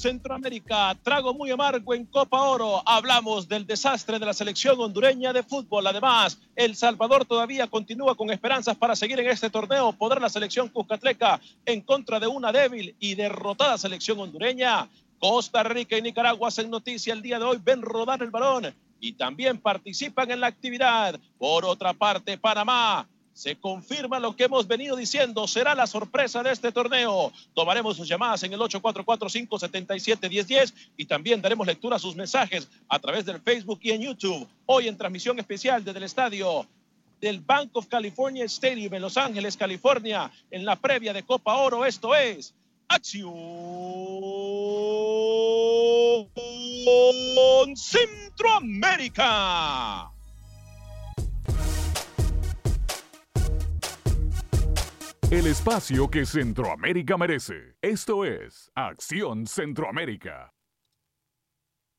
Centroamérica, trago muy amargo en Copa Oro. Hablamos del desastre de la selección hondureña de fútbol. Además, El Salvador todavía continúa con esperanzas para seguir en este torneo. Podrá la selección Cuscatleca en contra de una débil y derrotada selección hondureña. Costa Rica y Nicaragua hacen noticia el día de hoy. Ven rodar el balón y también participan en la actividad. Por otra parte, Panamá se confirma lo que hemos venido diciendo. Será la sorpresa de este torneo. Tomaremos sus llamadas en el 844-577-1010 y también daremos lectura a sus mensajes a través del Facebook y en YouTube. Hoy en transmisión especial desde el estadio del Bank of California Stadium en Los Ángeles, California, en la previa de Copa Oro. Esto es Acción Centroamérica. El espacio que Centroamérica merece. Esto es Acción Centroamérica.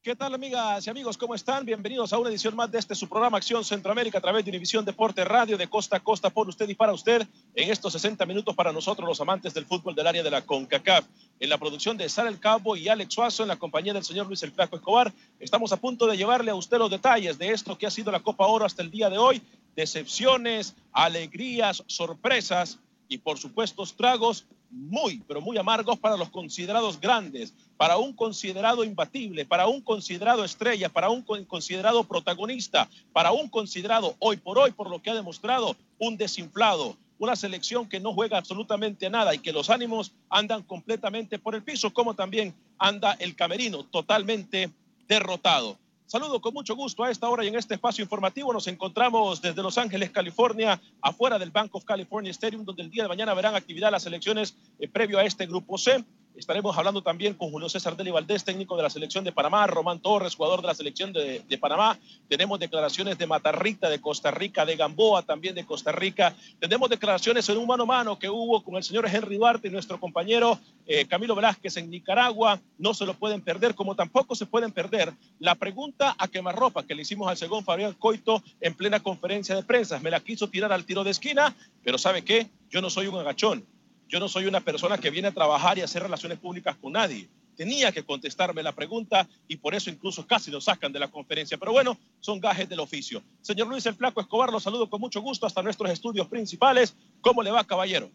¿Qué tal amigas y amigos? ¿Cómo están? Bienvenidos a una edición más de este su programa Acción Centroamérica a través de Univisión Deporte Radio de costa a costa por usted y para usted en estos 60 minutos para nosotros los amantes del fútbol del área de la CONCACAF. En la producción de Sara El Cabo y Alex Suazo en la compañía del señor Luis El Flaco Escobar, estamos a punto de llevarle a usted los detalles de esto que ha sido la Copa Oro hasta el día de hoy. Decepciones, alegrías, sorpresas y por supuesto tragos muy, pero muy amargos para los considerados grandes, para un considerado imbatible, para un considerado estrella, para un considerado protagonista, para un considerado hoy por hoy, por lo que ha demostrado, un desinflado, una selección que no juega absolutamente nada y que los ánimos andan completamente por el piso, como también anda el camerino totalmente derrotado. Saludo con mucho gusto a esta hora y en este espacio informativo. Nos encontramos desde Los Ángeles, California, afuera del Bank of California Stadium, donde el día de mañana verán actividad las elecciones eh, previo a este grupo C. Estaremos hablando también con Julio César Deli Valdés, técnico de la selección de Panamá, Román Torres, jugador de la selección de, Panamá. Tenemos declaraciones de Matarrita de Costa Rica, de Gamboa también de Costa Rica. Tenemos declaraciones en un mano a mano que hubo con el señor Henry Duarte y nuestro compañero eh, Camilo Velázquez en Nicaragua. No se lo pueden perder, como tampoco se pueden perder la pregunta a quemarropa que le hicimos al segundo Fabián Coito en plena conferencia de prensa. Me la quiso tirar al tiro de esquina, pero ¿sabe qué? Yo no soy un agachón yo no soy una persona que viene a trabajar y hacer relaciones públicas con nadie. Tenía que contestarme la pregunta y por eso incluso casi lo sacan de la conferencia. Pero bueno, son gajes del oficio. Señor Luis El Flaco Escobar, lo saludo con mucho gusto hasta nuestros estudios principales. ¿Cómo le va, caballero?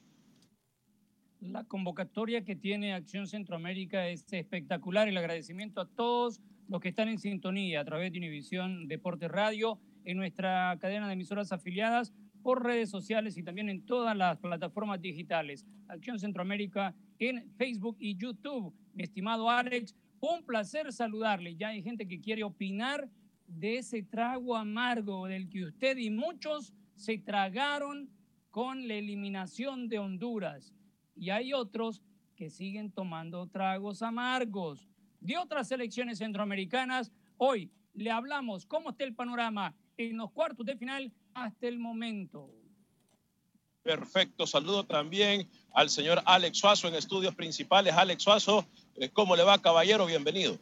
La convocatoria que tiene Acción Centroamérica es espectacular. El agradecimiento a todos los que están en sintonía a través de Univisión Deporte Radio, en nuestra cadena de emisoras afiliadas, por redes sociales y también en todas las plataformas digitales. Acción Centroamérica en Facebook y YouTube. Mi estimado Alex, un placer saludarle. Ya hay gente que quiere opinar de ese trago amargo del que usted y muchos se tragaron con la eliminación de Honduras. Y hay otros que siguen tomando tragos amargos de otras selecciones centroamericanas. Hoy le hablamos cómo está el panorama en los cuartos de final hasta el momento. Perfecto, saludo también al señor Alex Suazo en estudios principales. Alex Suazo, eh, ¿cómo le va, caballero? Bienvenido.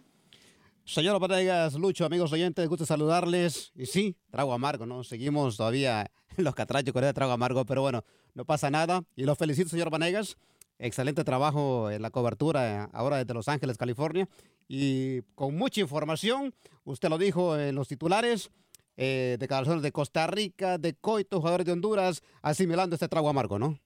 Señor Vanegas, Lucho, amigos oyentes, gusto saludarles. Y sí, trago amargo, ¿no? Seguimos todavía en los catrachos con el trago amargo, pero bueno, no pasa nada. Y lo felicito, señor Vanegas. Excelente trabajo en la cobertura ahora desde Los Ángeles, California. Y con mucha información, usted lo dijo en los titulares, eh, declaraciones de Costa Rica, de Coito, jugadores de Honduras, asimilando este trago amargo, ¿no?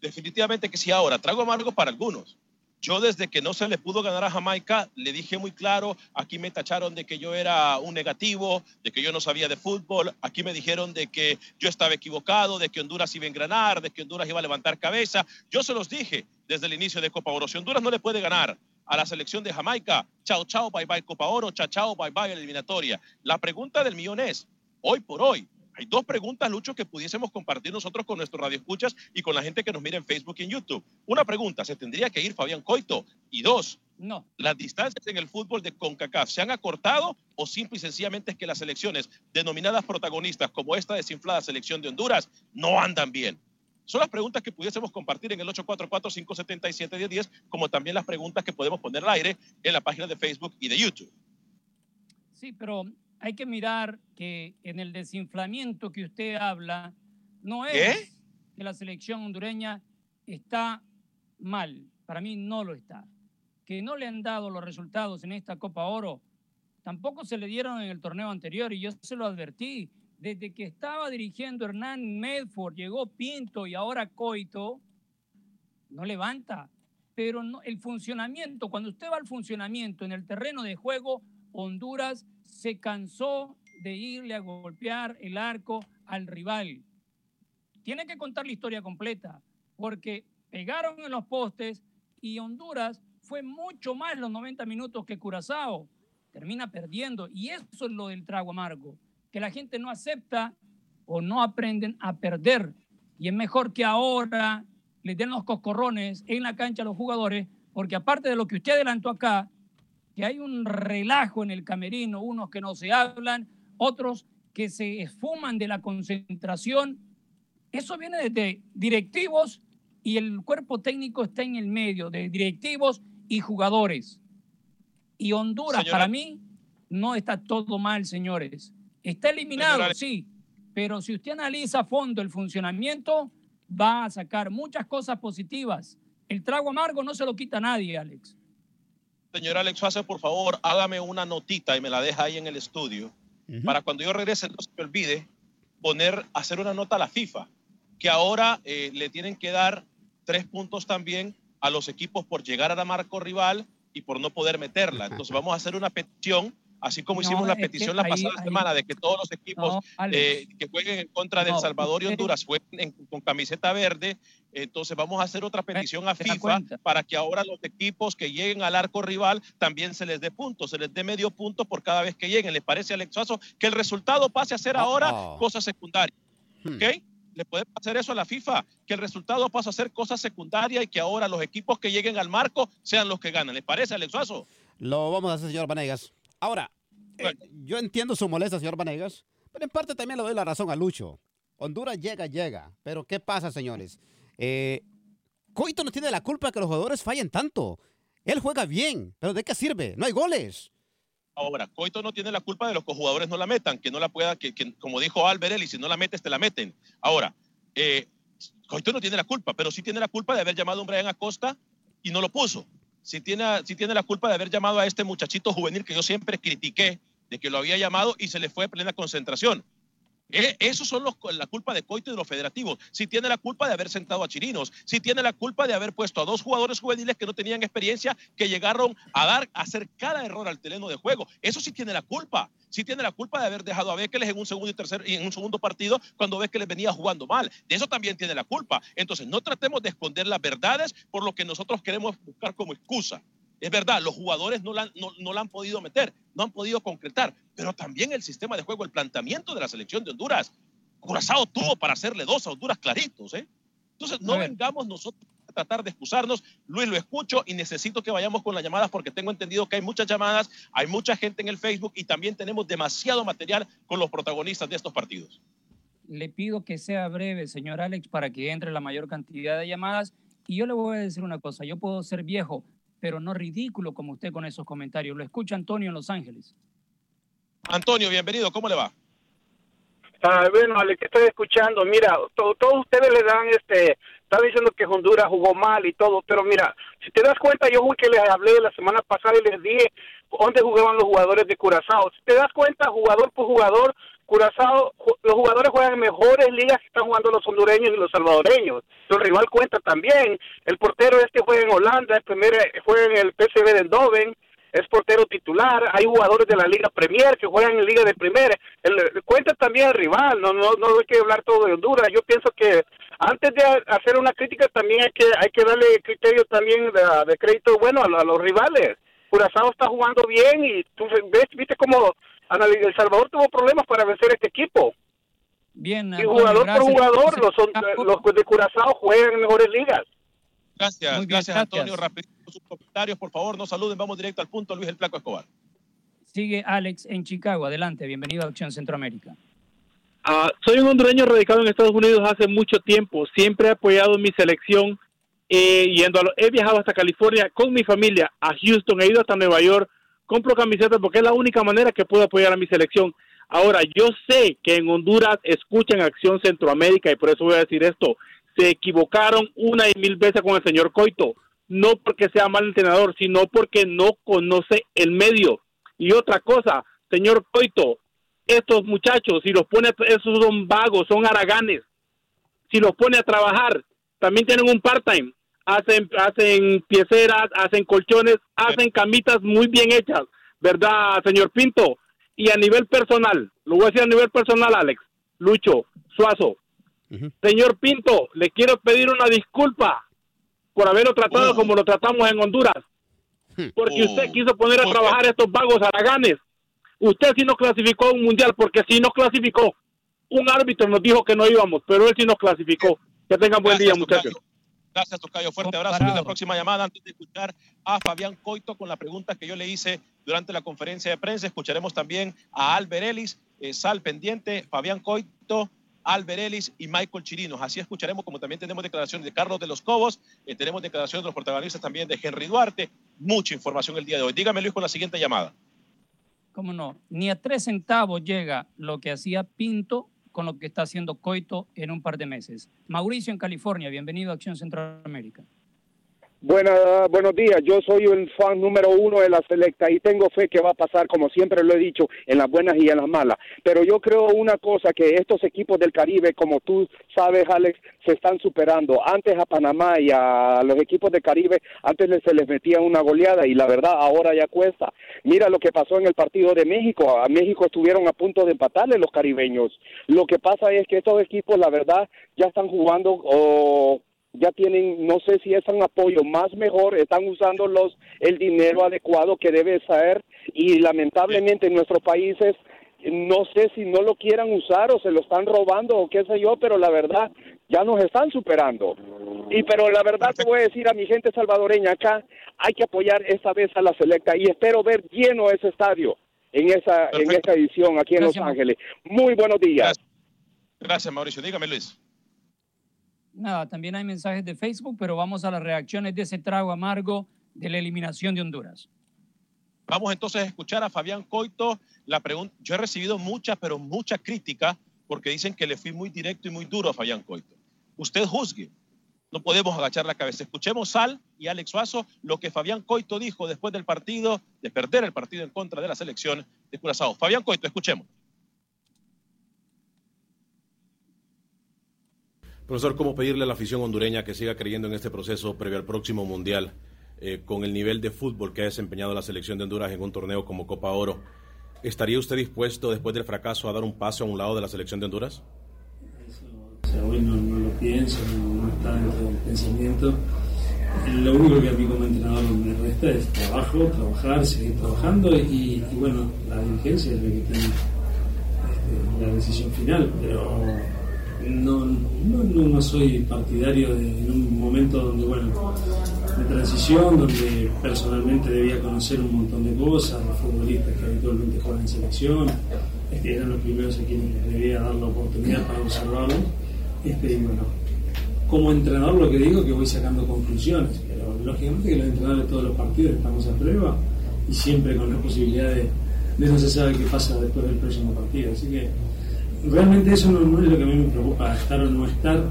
Definitivamente que sí, ahora, trago amargo para algunos yo desde que no se le pudo ganar a Jamaica, le dije muy claro, aquí me tacharon de que yo era un negativo, de que yo no sabía de fútbol, aquí me dijeron de que yo estaba equivocado, de que Honduras iba a engranar, de que Honduras iba a levantar cabeza. Yo se los dije desde el inicio de Copa Oro, si Honduras no le puede ganar a la selección de Jamaica, chao, chao, bye, bye Copa Oro, chao, chao, bye, bye eliminatoria. La pregunta del millón es, hoy por hoy, hay dos preguntas, Lucho, que pudiésemos compartir nosotros con nuestros radioescuchas y con la gente que nos mira en Facebook y en YouTube. Una pregunta, ¿se tendría que ir Fabián Coito? Y dos, no. ¿Las distancias en el fútbol de CONCACAF se han acortado o simple y sencillamente es que las selecciones denominadas protagonistas como esta desinflada selección de Honduras no andan bien? Son las preguntas que pudiésemos compartir en el 844-577-1010, como también las preguntas que podemos poner al aire en la página de Facebook y de YouTube. Sí, pero hay que mirar que en el desinflamiento que usted habla, no es que la selección hondureña está mal. Para mí no lo está. Que no le han dado los resultados en esta Copa Oro, tampoco se le dieron en el torneo anterior y yo se lo advertí. Desde que estaba dirigiendo Hernán Medford, llegó Pinto y ahora Coito, no levanta. Pero el funcionamiento, cuando usted va al funcionamiento en el terreno de juego, Honduras se cansó de irle a golpear el arco al rival. Tiene que contar la historia completa, porque pegaron en los postes y Honduras fue mucho más los 90 minutos que Curazao. Termina perdiendo. Y eso es lo del trago amargo, que la gente no acepta o no aprenden a perder. Y es mejor que ahora le den los coscorrones en la cancha a los jugadores, porque aparte de lo que usted adelantó acá, que hay un relajo en el camerino, unos que no se hablan, otros que se esfuman de la concentración. Eso viene desde directivos y el cuerpo técnico está en el medio, de directivos y jugadores. Y Honduras, para mí, no está todo mal, señores. Está eliminado, sí, pero si usted analiza a fondo el funcionamiento, va a sacar muchas cosas positivas. El trago amargo no se lo quita nadie, Alex. Señor Alex Fase, por favor, hágame una notita y me la deja ahí en el estudio. Para cuando yo regrese, no se me olvide poner, hacer una nota a la FIFA, que ahora eh, le tienen que dar tres puntos también a los equipos por llegar a la marco rival y por no poder meterla. Entonces vamos a hacer una petición así como hicimos la petición la pasada semana de que todos los equipos eh, que jueguen en contra de El Salvador y Honduras jueguen con camiseta verde. Entonces vamos a hacer otra petición a FIFA para que ahora los equipos que lleguen al arco rival también se les dé puntos, se les dé medio punto por cada vez que lleguen. ¿Les parece, Alex Suazo, que el resultado pase a ser ahora cosa secundaria? Hmm. ¿Ok? le podemos hacer eso a la FIFA, que el resultado pase a ser cosa secundaria y que ahora los equipos que lleguen al marco sean los que ganan. ¿Les parece, Alex Suazo? Lo vamos a hacer, señor Vanegas. Ahora, eh, yo entiendo su molestia, señor Vanegas, pero en parte también le doy la razón a Lucho. Honduras llega, llega. Pero ¿qué pasa, señores? Eh, Coito no tiene la culpa de que los jugadores fallen tanto. Él juega bien, pero ¿de qué sirve? No hay goles. Ahora, Coito no tiene la culpa de los que los jugadores no la metan, que no la pueda, que, como dijo Albert y si no la metes, te la meten. Ahora, eh, Coito no tiene la culpa, pero sí tiene la culpa de haber llamado a un Brian Acosta y no lo puso si tiene, si tiene la culpa de haber llamado a este muchachito juvenil que yo siempre critiqué, de que lo había llamado y se le fue plena concentración. Eh, eso son la culpa de Coito y de los federativos. Si tiene la culpa de haber sentado a Chirinos, si tiene la culpa de haber puesto a dos jugadores juveniles que no tenían experiencia, que llegaron a dar, a hacer cada error al terreno de juego. Eso sí tiene la culpa. Sí tiene la culpa de haber dejado a Bekeles en un segundo y tercer en un segundo partido cuando les venía jugando mal. De eso también tiene la culpa. Entonces, no tratemos de esconder las verdades por lo que nosotros queremos buscar como excusa. Es verdad, los jugadores no la, no, no la han podido meter, no han podido concretar, pero también el sistema de juego, el planteamiento de la selección de Honduras. Curazao tuvo para hacerle dos a Honduras claritos, ¿eh? Entonces, no vengamos nosotros a tratar de excusarnos. Luis, lo escucho y necesito que vayamos con las llamadas porque tengo entendido que hay muchas llamadas, hay mucha gente en el Facebook y también tenemos demasiado material con los protagonistas de estos partidos. Le pido que sea breve, señor Alex, para que entre la mayor cantidad de llamadas. Y yo le voy a decir una cosa, yo puedo ser viejo, pero no ridículo como usted con esos comentarios. Lo escucha Antonio en Los Ángeles. Antonio, bienvenido, ¿cómo le va? Ah, bueno, Ale, que estoy escuchando, mira, todos ustedes le dan este, está diciendo que Honduras jugó mal y todo, pero mira, si te das cuenta, yo que les hablé la semana pasada y les dije dónde jugaban los jugadores de Curazao. Si te das cuenta, jugador por jugador, Curazao, los jugadores juegan en mejores ligas que están jugando los hondureños y los salvadoreños. El rival cuenta también. El portero este juega en Holanda, el primer juega en el PSV de Eindhoven, es portero titular. Hay jugadores de la Liga Premier que juegan en Liga de Primera. El, cuenta también el rival. No, no, no hay que hablar todo de Honduras. Yo pienso que antes de hacer una crítica también hay que hay que darle criterio también de, crédito bueno a, los rivales. Curazao está jugando bien y tú ves, viste cómo el Salvador tuvo problemas para vencer este equipo. Bien, y jugador por jugador, los, los de Curazao juegan en mejores ligas. Gracias, gracias, Antonio. Rapidito sus comentarios, por favor, no saluden, vamos directo al punto. Luis El Placo Escobar. Sigue Alex en Chicago, adelante, bienvenido a Acción Centroamérica. Ah, soy un hondureño radicado en Estados Unidos hace mucho tiempo, siempre he apoyado mi selección, eh, yendo a he viajado hasta California con mi familia, a Houston, he ido hasta Nueva York, compro camisetas porque es la única manera que puedo apoyar a mi selección. Ahora, yo sé que en Honduras escuchan Acción Centroamérica y por eso voy a decir esto. Se equivocaron una y mil veces con el señor Coito. No porque sea mal entrenador, sino porque no conoce el medio. Y otra cosa, señor Coito, estos muchachos, si los pone, esos son vagos, son haraganes. Si los pone a trabajar, también tienen un part-time hacen, hacen pieceras, hacen colchones, hacen camitas muy bien hechas, ¿verdad, señor Pinto? Y a nivel personal, lo voy a decir a nivel personal, Alex, Lucho, Suazo, señor Pinto, le quiero pedir una disculpa por haberlo tratado oh. como lo tratamos en Honduras, hmm. porque usted oh. quiso poner a trabajar a estos vagos araganes. Usted sí nos clasificó a un mundial, porque sí nos clasificó. Un árbitro nos dijo que no íbamos, pero él sí nos clasificó. Que tengan buen día, muchachos. Gracias, Tocayo. Fuerte abrazo. En la próxima llamada, antes de escuchar a Fabián Coito con la pregunta que yo le hice durante la conferencia de prensa, escucharemos también a Albert Ellis, eh, sal pendiente, Fabián Coito, Albert Ellis y Michael Chirinos. Así escucharemos, como también tenemos declaraciones de Carlos de los Cobos, eh, tenemos declaraciones de los protagonistas también de Henry Duarte. Mucha información el día de hoy. Dígame, Luis, con la siguiente llamada. ¿Cómo no? Ni a tres centavos llega lo que hacía Pinto con lo que está haciendo Coito en un par de meses. Mauricio en California, bienvenido a Acción Centroamérica. Buena, buenos días, yo soy el fan número uno de la selecta y tengo fe que va a pasar, como siempre lo he dicho, en las buenas y en las malas. Pero yo creo una cosa, que estos equipos del Caribe, como tú sabes, Alex, se están superando. Antes a Panamá y a los equipos del Caribe, antes se les metía una goleada y la verdad ahora ya cuesta. Mira lo que pasó en el partido de México. A México estuvieron a punto de empatarle los caribeños. Lo que pasa es que estos equipos, la verdad, ya están jugando... Oh, ya tienen, no sé si es un apoyo más mejor, están usando los el dinero adecuado que debe ser y lamentablemente en nuestros países no sé si no lo quieran usar o se lo están robando o qué sé yo, pero la verdad ya nos están superando. Y pero la verdad te voy a decir a mi gente salvadoreña acá, hay que apoyar esta vez a la selecta y espero ver lleno ese estadio en esa en esta edición aquí en Los Ángeles. Muy buenos días. Gracias Mauricio. Dígame Luis nada, también hay mensajes de Facebook, pero vamos a las reacciones de ese trago amargo de la eliminación de Honduras. Vamos entonces a escuchar a Fabián Coito. La pregunta, yo he recibido muchas, pero mucha crítica porque dicen que le fui muy directo y muy duro a Fabián Coito. Usted juzgue. No podemos agachar la cabeza. Escuchemos Sal y Alex Suazo lo que Fabián Coito dijo después del partido, de perder el partido en contra de la selección de Curazao. Fabián Coito, escuchemos. Profesor, ¿cómo pedirle a la afición hondureña que siga creyendo en este proceso previo al próximo Mundial, eh, con el nivel de fútbol que ha desempeñado la selección de Honduras en un torneo como Copa Oro? ¿Estaría usted dispuesto, después del fracaso, a dar un paso a un lado de la selección de Honduras? o sea, hoy no, lo pienso, no, está dentro del pensamiento. Lo único que a mí como entrenador me resta es trabajo, trabajar, seguir trabajando y, bueno, la dirigencia es la que tiene este, la decisión final, pero no, no, no, soy partidario de, un momento donde, bueno, de transición, donde personalmente debía conocer un montón de cosas, los futbolistas que habitualmente juegan en selección, este, eran los primeros a quienes debía dar la oportunidad para observarlos. Este, bueno, como entrenador lo que digo es que voy sacando conclusiones, pero lógicamente que los entrenadores de todos los partidos estamos a prueba y siempre con la posibilidad de, de no se sabe qué pasa después del próximo partido. Así que realmente eso no, es lo que a mí me preocupa, estar o no estar.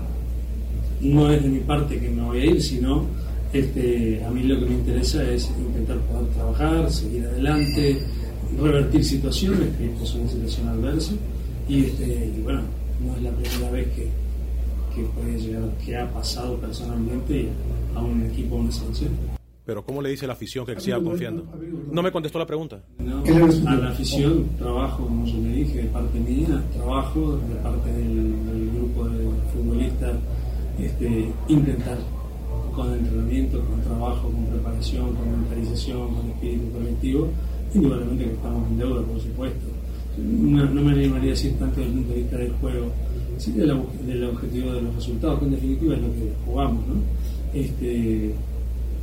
No es de mi parte que me voy a ir, sino este, a mí lo que me interesa es intentar poder trabajar, seguir adelante, revertir situaciones, que esto es una situación adversa. Y, este, y bueno, no es la primera vez que, puede llegar, que ha pasado personalmente a un equipo o una selección. Pero ¿cómo le dice la afición que siga confiando? No me contestó la pregunta. No, a la afición trabajo, como yo le dije, de parte mía, trabajo de parte del, grupo de futbolistas, este, intentar con entrenamiento, con trabajo, con preparación, con mentalización, con espíritu colectivo, indudablemente que estamos en deuda, por supuesto. No, me animaría a decir tanto desde el punto de vista del juego, sino del, del objetivo de los resultados, que en definitiva es lo que jugamos, ¿no? Este,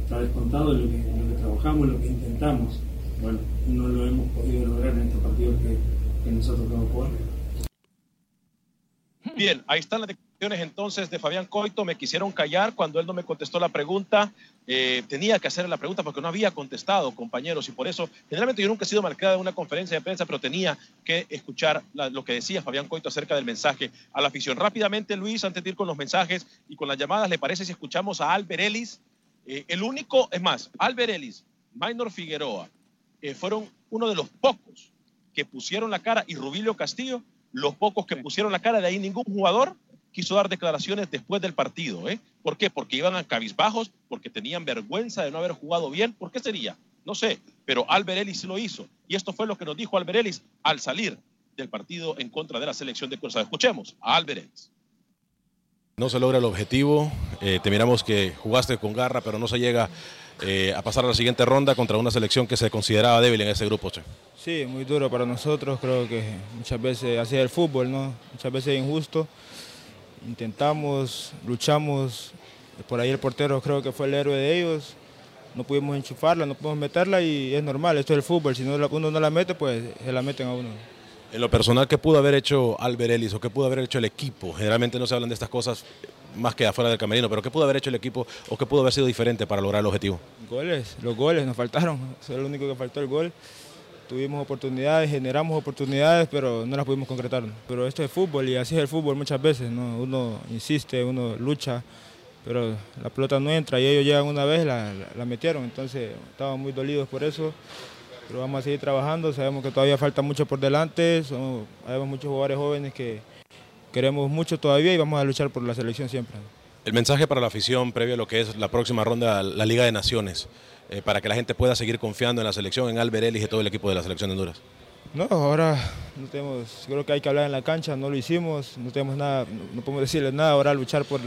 está descontado lo que, lo que trabajamos, lo que intentamos. Bueno, no lo hemos podido lograr en estos partidos que, que nosotros vamos a jugar. Bien, ahí están las declaraciones entonces de Fabián Coito. Me quisieron callar cuando él no me contestó la pregunta. Eh, tenía que hacer la pregunta porque no había contestado, compañeros, y por eso, generalmente yo nunca he sido marcada en una conferencia de prensa, pero tenía que escuchar lo que decía Fabián Coito acerca del mensaje a la afición. Rápidamente, Luis, antes de ir con los mensajes y con las llamadas, ¿le parece si escuchamos a Albert Ellis? Eh, el único, es más, Albert Ellis, Minor Figueroa, eh, fueron uno de los pocos que pusieron la cara, y Rubilio Castillo, los pocos que pusieron la cara, de ahí ningún jugador quiso dar declaraciones después del partido. ¿eh? ¿Por qué? Porque iban a cabizbajos, porque tenían vergüenza de no haber jugado bien. ¿Por qué sería? No sé, pero Albert Ellis lo hizo. Y esto fue lo que nos dijo Albert Ellis al salir del partido en contra de la selección de Cruzado. Escuchemos a Albert Ellis. No se logra el objetivo, eh, te miramos que jugaste con garra, pero no se llega eh, a pasar a la siguiente ronda contra una selección que se consideraba débil en ese grupo. Che. Sí, muy duro para nosotros, creo que muchas veces así es el fútbol, ¿no? muchas veces es injusto. Intentamos, luchamos, por ahí el portero creo que fue el héroe de ellos, no pudimos enchufarla, no pudimos meterla y es normal, esto es el fútbol, si uno no la mete, pues se la meten a uno. En lo personal, ¿qué pudo haber hecho Albert Ellis o qué pudo haber hecho el equipo? Generalmente no se hablan de estas cosas más que afuera del camerino, pero ¿qué pudo haber hecho el equipo o qué pudo haber sido diferente para lograr el objetivo? Goles, los goles nos faltaron, eso es lo único que faltó el gol. Tuvimos oportunidades, generamos oportunidades, pero no las pudimos concretar. Pero esto es fútbol y así es el fútbol muchas veces, ¿no? Uno insiste, uno lucha, pero la pelota no entra y ellos llegan una vez, la, la metieron, entonces estaban muy dolidos por eso pero vamos a seguir trabajando, sabemos que todavía falta mucho por delante, somos, hay muchos jugadores jóvenes que queremos mucho todavía y vamos a luchar por la selección siempre. El mensaje para la afición previo a lo que es la próxima ronda, la Liga de Naciones, eh, para que la gente pueda seguir confiando en la selección, en Albert Ellis y todo el equipo de la selección de Honduras. No, ahora no tenemos, creo que hay que hablar en la cancha, no lo hicimos, no tenemos nada, no podemos decirles nada, ahora luchar por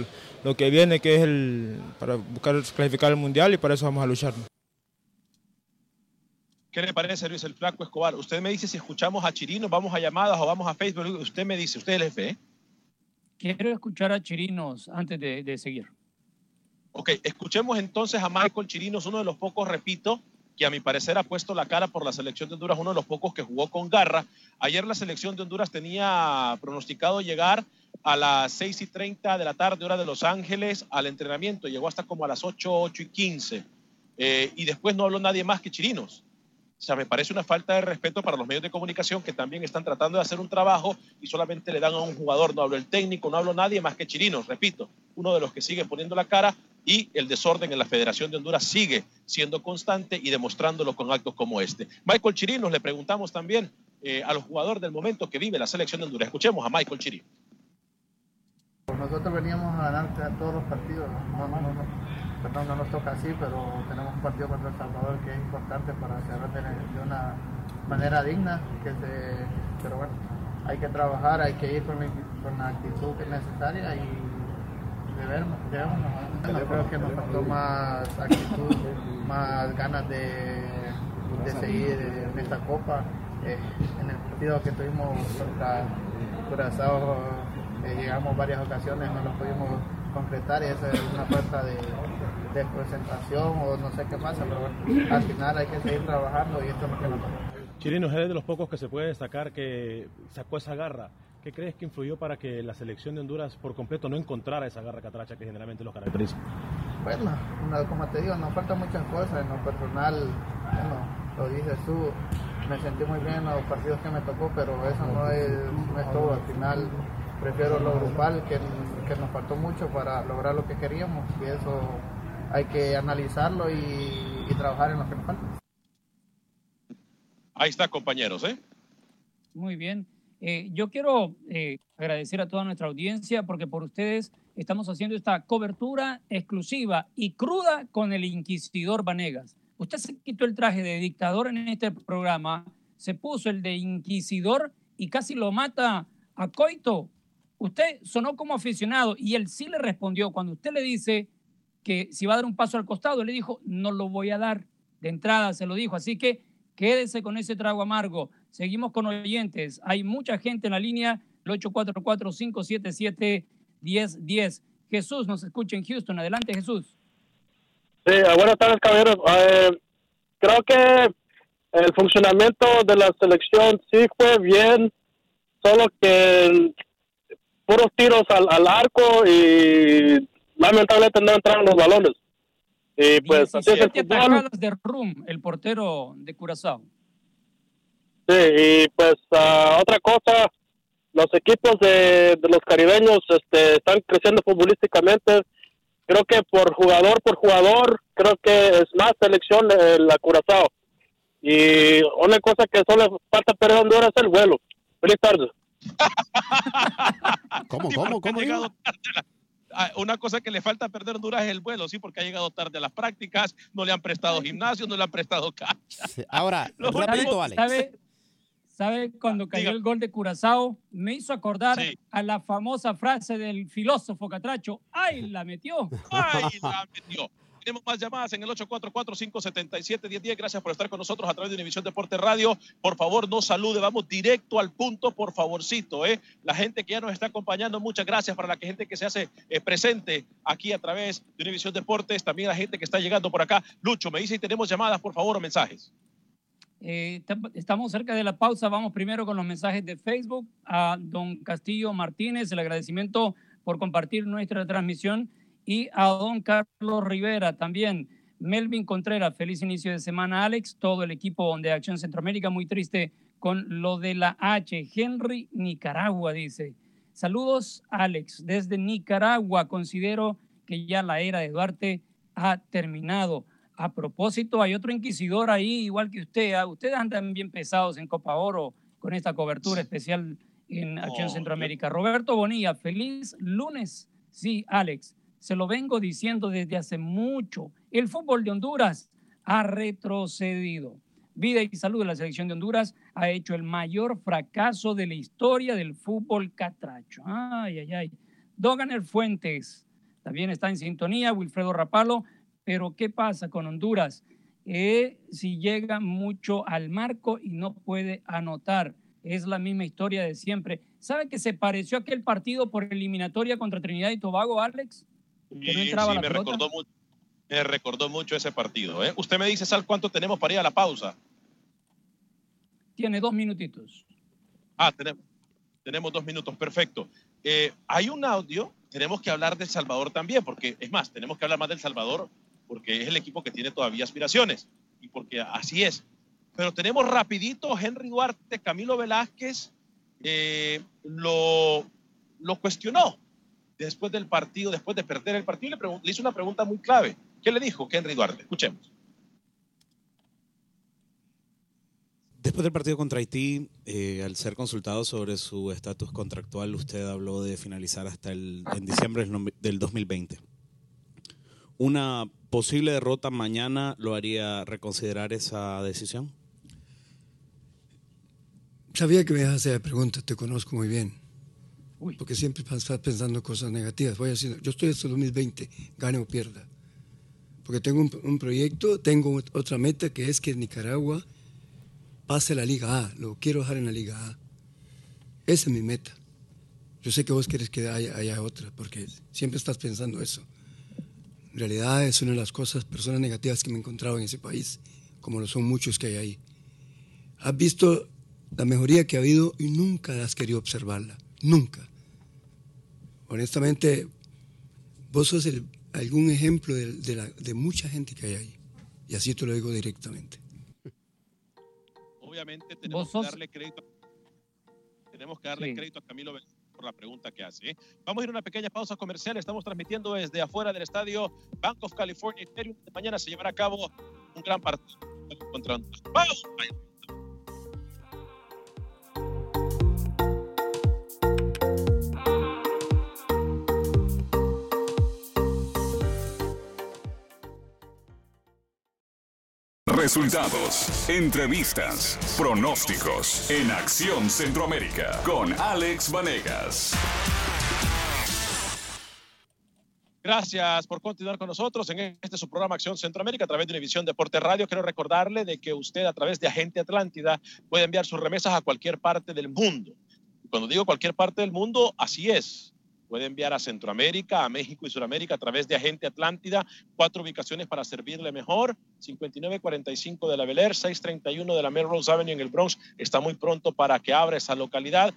lo que viene, que es el, para buscar clasificar el Mundial y para eso vamos a luchar. ¿Qué le parece, Luis el Flaco Escobar? Usted me dice si escuchamos a Chirinos, vamos a llamadas o vamos a Facebook. Usted me dice, ¿usted le fe? Quiero escuchar a Chirinos antes de, seguir. Ok, escuchemos entonces a Michael Chirinos, uno de los pocos, repito, que a mi parecer ha puesto la cara por la selección de Honduras, uno de los pocos que jugó con garra. Ayer la selección de Honduras tenía pronosticado llegar a las 6 y 30 de la tarde, hora de Los Ángeles, al entrenamiento. Llegó hasta como a las 8, 8 y 15. Eh, y después no habló nadie más que Chirinos. O sea, me parece una falta de respeto para los medios de comunicación que también están tratando de hacer un trabajo y solamente le dan a un jugador. No hablo el técnico, no hablo nadie más que Chirinos, repito, uno de los que sigue poniendo la cara y el desorden en la Federación de Honduras sigue siendo constante y demostrándolo con actos como este. Michael Chirinos, le preguntamos también eh, a los del momento que vive la selección de Honduras. Escuchemos a Michael Chirinos. No nosotros veníamos a ganar todos los partidos. No, no, no, perdón, no nos toca así, pero tenemos un partido contra El Salvador que es importante para cerrar de una manera digna. Que se, pero bueno, hay que trabajar, hay que ir con, la actitud que es necesaria y debemos, debemos. Yo creo que nos faltó más actitud, más ganas de, de seguir en esta copa. Eh, en el partido que tuvimos contra Curazao eh, llegamos varias ocasiones, no lo pudimos concretar y esa es una falta de, de, concentración o no sé qué pasa, pero al final hay que seguir trabajando y esto es lo que nos. Chirino es de los pocos que se puede destacar que sacó esa garra. ¿Qué crees que influyó para que la selección de Honduras por completo no encontrara esa garra catracha que generalmente los caracteriza? Bueno, como te digo, nos faltan muchas cosas. En lo personal, bueno, lo dices tú, me sentí muy bien en los partidos que me tocó, pero eso no es, todo. Al final prefiero lo grupal, que, que, nos faltó mucho para lograr lo que queríamos y eso hay que analizarlo y, y trabajar en lo que nos falta. Ahí está, compañeros, ¿eh? Muy bien. Eh, yo quiero eh, agradecer a toda nuestra audiencia porque por ustedes estamos haciendo esta cobertura exclusiva y cruda con el inquisidor Vanegas. Usted se quitó el traje de dictador en este programa, se puso el de inquisidor y casi lo mata a Coito. Usted sonó como aficionado y él sí le respondió cuando usted le dice que si va a dar un paso al costado, le dijo, no lo voy a dar. De entrada se lo dijo. Así que quédese con ese trago amargo. Seguimos con oyentes. Hay mucha gente en la línea, el 844-577-1010. Jesús nos escucha en Houston. Adelante, Jesús. Sí, ah, buenas tardes, caballeros. Eh, creo que el funcionamiento de la selección sí fue bien, solo que puros tiros al, arco y lamentablemente no entraron los balones. Y pues así es el de Rum, el portero de Curazao. Sí, y pues ah, otra cosa, los equipos de, de, los caribeños este, están creciendo futbolísticamente creo que por jugador por jugador, creo que es más selección la Curazao. Y una cosa que solo falta perder Honduras es el vuelo. Feliz tarde. ¿Cómo, cómo, cómo? Ah, una cosa que le falta perder Honduras es el vuelo, sí, porque ha llegado tarde a las prácticas, no le han prestado gimnasio, no le han prestado cancha. Ahora, rapidito, Alex. ¿Sabe cuando cayó el gol de Curazao? Me hizo acordar a la famosa frase del filósofo Catracho. ¡Ay, la metió! ¡Ay, la metió! Tenemos más llamadas en el 844-577-1010. Gracias por estar con nosotros a través de Univisión Deporte Radio. Por favor, no salude. Vamos directo al punto, por favorcito. ¿eh? La gente que ya nos está acompañando, muchas gracias para la gente que se hace eh, presente aquí a través de Univisión Deportes. También la gente que está llegando por acá. Lucho, me dice si tenemos llamadas, por favor, o mensajes. Eh, estamos cerca de la pausa. Vamos primero con los mensajes de Facebook. A don Castillo Martínez, el agradecimiento por compartir nuestra transmisión. Y a don Carlos Rivera también. Melvin Contreras, feliz inicio de semana, Alex. Todo el equipo de Acción Centroamérica, muy triste con lo de la H. Henry, Nicaragua, dice. Saludos, Alex. Desde Nicaragua, considero que ya la era de Duarte ha terminado. A propósito, hay otro inquisidor ahí, igual que usted. ¿ah? Ustedes andan bien pesados en Copa Oro con esta cobertura especial en Acción Centroamérica. Roberto Bonilla, feliz lunes. Sí, Alex, se lo vengo diciendo desde hace mucho. El fútbol de Honduras ha retrocedido. Vida y salud de la selección de Honduras ha hecho el mayor fracaso de la historia del fútbol catracho. Ay, ay, ay. Doganer Fuentes también está en sintonía. Wilfredo Rapalo pero ¿qué pasa con Honduras? Eh, si llega mucho al marco y no puede anotar. Es la misma historia de siempre. ¿Sabe que se pareció a aquel partido por eliminatoria contra Trinidad y Tobago, Alex? Sí, me, recordó mucho, me recordó mucho ese partido. ¿eh? Usted me dice, Sal, ¿cuánto tenemos para ir a la pausa? Tiene dos minutitos. Ah, tenemos, tenemos dos minutos, perfecto. Eh, hay un audio, tenemos que hablar del Salvador también, porque es más, tenemos que hablar más del Salvador porque es el equipo que tiene todavía aspiraciones y porque así es. Pero tenemos rapidito Henry Duarte, Camilo Velázquez eh, lo, lo cuestionó después del partido, después de perder el partido, le, le hizo una pregunta muy clave. ¿Qué le dijo Henry Duarte? Escuchemos Después del partido contra Haití, eh, al ser consultado sobre su estatus contractual, usted habló de finalizar hasta el, en diciembre del nom- del 2020. ¿Una posible derrota mañana lo haría reconsiderar esa decisión? Sabía que me ibas a hacer la pregunta, te conozco muy bien. Porque siempre estás pensando cosas negativas. Voy a decir, yo estoy hasta el 2020, gane o pierda. Porque tengo un, un proyecto, tengo otra meta que es que Nicaragua pase la Liga A. Lo quiero dejar en la Liga A. Esa es mi meta. Yo sé que vos querés que haya, haya otra, porque siempre estás pensando eso. En realidad es una de las cosas, personas negativas que me he encontrado en ese país, como lo son muchos que hay ahí. Has visto la mejoría que ha habido y nunca has querido observarla. Nunca. Honestamente, vos sos el- algún ejemplo de, de la- de mucha gente que hay ahí. Y así te lo digo directamente. Obviamente tenemos Vos sos- que darle crédito. Tenemos que darle crédito a Camilo por la pregunta que hace. ¿eh? Vamos a ir a una pequeña pausa comercial. Estamos transmitiendo desde afuera del estadio Bank of California. Mañana se llevará a cabo un gran partido contra. Resultados, entrevistas, pronósticos en Acción Centroamérica con Alex Vanegas. Gracias por continuar con nosotros en este su programa Acción Centroamérica a través de Univisión Deporte Radio. Quiero recordarle de que usted a través de Agente Atlántida puede enviar sus remesas a cualquier parte del mundo. Cuando digo cualquier parte del mundo, así es. Puede enviar a Centroamérica, a México y Sudamérica a través de Agente Atlántida. Cuatro ubicaciones para servirle mejor. 5945 de la Bel Air, 631 de la Melrose Avenue en el Bronx. Está muy pronto para que abra esa localidad.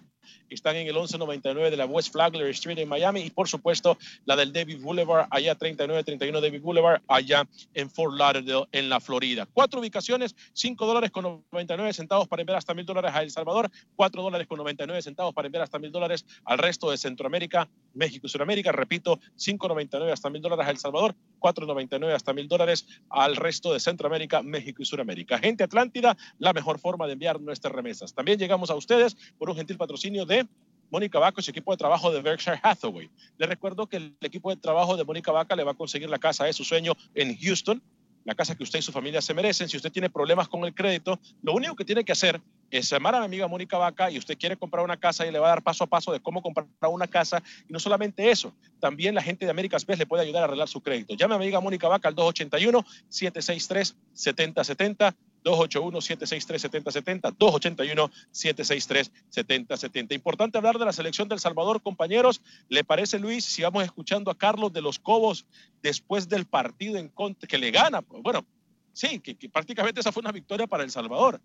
Están en el 1199 de la West Flagler Street en Miami y por supuesto la del David Boulevard, allá 3931 David Boulevard, allá en Fort Lauderdale, en la Florida. Cuatro ubicaciones, 5 dólares con 99 centavos para enviar hasta mil dólares a El Salvador, 4 dólares con 99 centavos para enviar hasta mil dólares al resto de Centroamérica, México y Sudamérica. Repito, 5.99 hasta mil dólares a El Salvador, 4.99 hasta mil dólares al resto de Centroamérica, México y Sudamérica. Gente Atlántida, la mejor forma de enviar nuestras remesas. También llegamos a ustedes por un gentil patrocinio de Mónica Vaca y su equipo de trabajo de Berkshire Hathaway. Les recuerdo que el equipo de trabajo de Mónica Vaca le va a conseguir la casa de su sueño en Houston, la casa que usted y su familia se merecen. Si usted tiene problemas con el crédito, lo único que tiene que hacer es llamar a mi amiga Mónica Vaca y usted quiere comprar una casa y le va a dar paso a paso de cómo comprar una casa. Y no solamente eso, también la gente de Américas Best le puede ayudar a arreglar su crédito. Llame a mi amiga Mónica Vaca al 281-763-7070. 281-763-7070, 281-763-7070. Importante hablar de la selección del Salvador, compañeros. ¿Le parece, Luis, si vamos escuchando a Carlos de los Cobos después del partido en contra, que le gana? Bueno, sí, que, que prácticamente esa fue una victoria para El Salvador.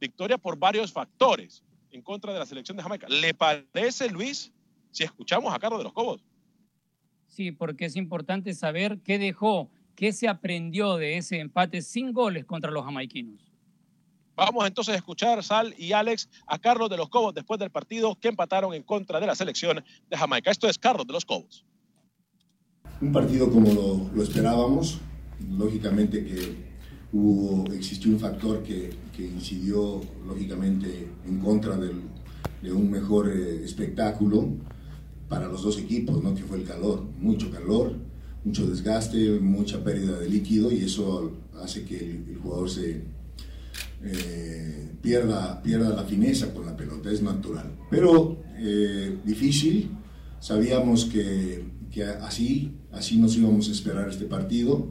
Victoria por varios factores en contra de la selección de Jamaica. ¿Le parece, Luis, si escuchamos a Carlos de los Cobos? Sí, porque es importante saber qué dejó, qué se aprendió de ese empate sin goles contra los jamaiquinos. Vamos entonces a escuchar, Sal y Alex, a Carlos de los Cobos después del partido que empataron en contra de la selección de Jamaica. Esto es Carlos de los Cobos. Un partido como lo, lo esperábamos, lógicamente que hubo, existió un factor que, que incidió lógicamente en contra del- de un mejor eh, espectáculo para los dos equipos, ¿no? que fue el calor, mucho calor, mucho desgaste, mucha pérdida de líquido y eso hace que el, jugador se eh, pierda, pierda la fineza con la pelota, es natural. Pero eh, difícil, sabíamos que, que así, así nos íbamos a esperar este partido,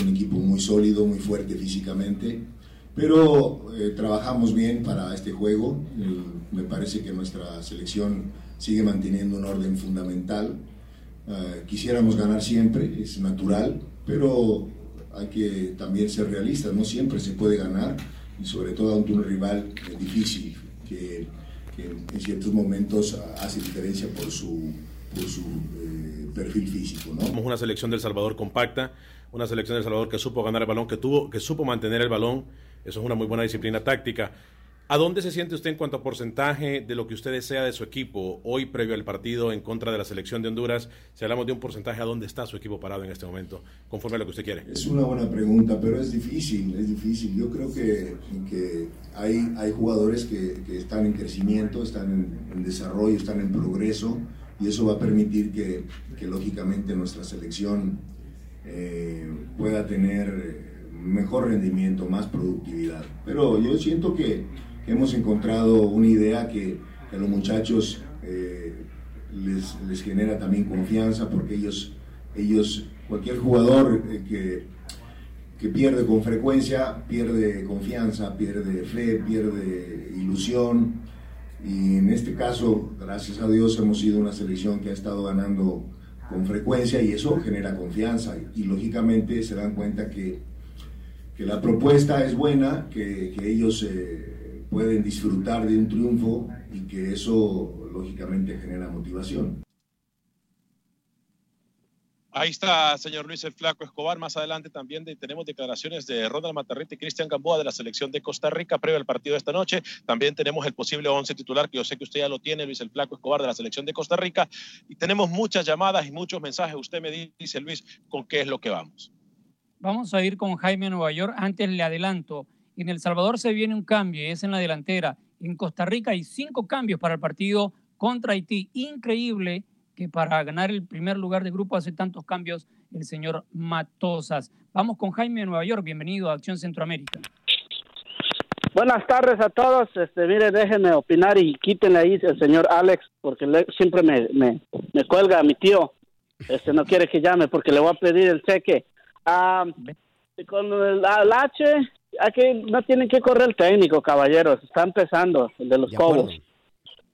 un equipo muy sólido, muy fuerte físicamente, pero eh, trabajamos bien para este juego, me parece que nuestra selección sigue manteniendo un orden fundamental, Eh, quisiéramos ganar siempre, es natural, pero hay que también ser realistas, no siempre se puede ganar y sobre todo ante un rival difícil que, que en ciertos momentos hace diferencia por su, por su eh, perfil físico. ¿no? Somos una selección del Salvador compacta, una selección del Salvador que supo ganar el balón, que tuvo, que supo mantener el balón. Eso es una muy buena disciplina táctica. ¿A dónde se siente usted en cuanto a porcentaje de lo que usted desea de su equipo hoy previo al partido en contra de la selección de Honduras? Si hablamos de un porcentaje, ¿a dónde está su equipo parado en este momento, conforme a lo que usted quiere? Es una buena pregunta, pero es difícil, es difícil. Yo creo que, hay, jugadores que, están en crecimiento, están en, desarrollo, están en progreso, y eso va a permitir que, que lógicamente nuestra selección eh, pueda tener mejor rendimiento, más productividad. Pero yo siento que hemos encontrado una idea que, a los muchachos eh, les, genera también confianza porque ellos, ellos cualquier jugador eh, que, que pierde con frecuencia, pierde confianza, pierde fe, pierde ilusión. Y en este caso, gracias a Dios, hemos sido una selección que ha estado ganando con frecuencia y eso genera confianza. Y, lógicamente se dan cuenta que, que la propuesta es buena, que, que ellos eh, pueden disfrutar de un triunfo y que eso lógicamente genera motivación. Ahí está, señor Luis el Flaco Escobar. Más adelante también de, tenemos declaraciones de Ronald Matarrita y Cristian Gamboa de la selección de Costa Rica previo al partido de esta noche. También tenemos el posible 11 titular, que yo sé que usted ya lo tiene, Luis el Flaco Escobar de la selección de Costa Rica. Y tenemos muchas llamadas y muchos mensajes. Usted me dice, Luis, con qué es lo que vamos. Vamos a ir con Jaime Nueva York. Antes le adelanto, en El Salvador se viene un cambio es en la delantera. En Costa Rica hay cinco cambios para el partido contra Haití. Increíble que para ganar el primer lugar de grupo hace tantos cambios el señor Matosas. Vamos con Jaime de Nueva York. Bienvenido a Acción Centroamérica. Buenas tardes a todos. Este, mire, déjenme opinar y quítenle ahí el señor Alex, porque siempre me, me, me, cuelga a mi tío. Este no quiere que llame porque le voy a pedir el cheque. Ah, con el H, aquí no tienen que correr el técnico, caballeros. Está empezando el de los de Cobos.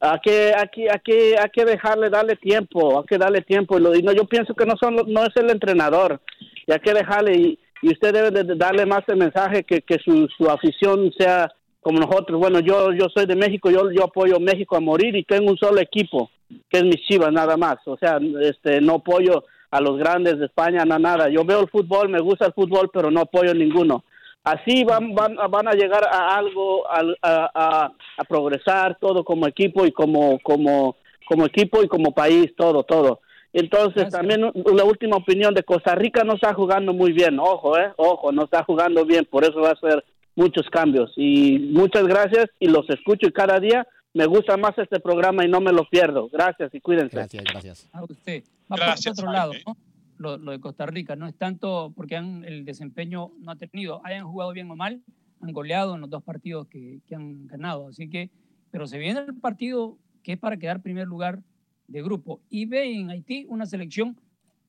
Hay que, aquí, aquí, hay que dejarle, darle tiempo, hay que darle tiempo. Y, lo, y no, yo pienso que no son, no es el entrenador. Y hay que dejarle, y, y usted debe de darle más el mensaje que, que su, su afición sea como nosotros. Bueno, yo, yo soy de México, yo, yo apoyo a México a morir y tengo un solo equipo, que es mi Chivas, nada más. O sea, este, no apoyo a los grandes de España, nada. Yo veo el fútbol, me gusta el fútbol, pero no apoyo ninguno así van, van, van a llegar a algo, a, a, a, progresar todo como equipo y como, como, como equipo y como país, todo, todo. Entonces, también la última opinión de Costa Rica no está jugando muy bien, ojo, eh, ojo, no está jugando bien, por eso va a ser muchos cambios. Y muchas gracias y los escucho y cada día me gusta más este programa y no me lo pierdo. Gracias y cuídense. Gracias, gracias. A usted. Va gracias, por otro lado, ¿no? Lo, lo, de Costa Rica. No es tanto porque han, el desempeño no ha tenido, hayan jugado bien o mal, han goleado en los dos partidos que, que han ganado. Así que, pero se viene el partido que es para quedar primer lugar de grupo. Y ve en Haití una selección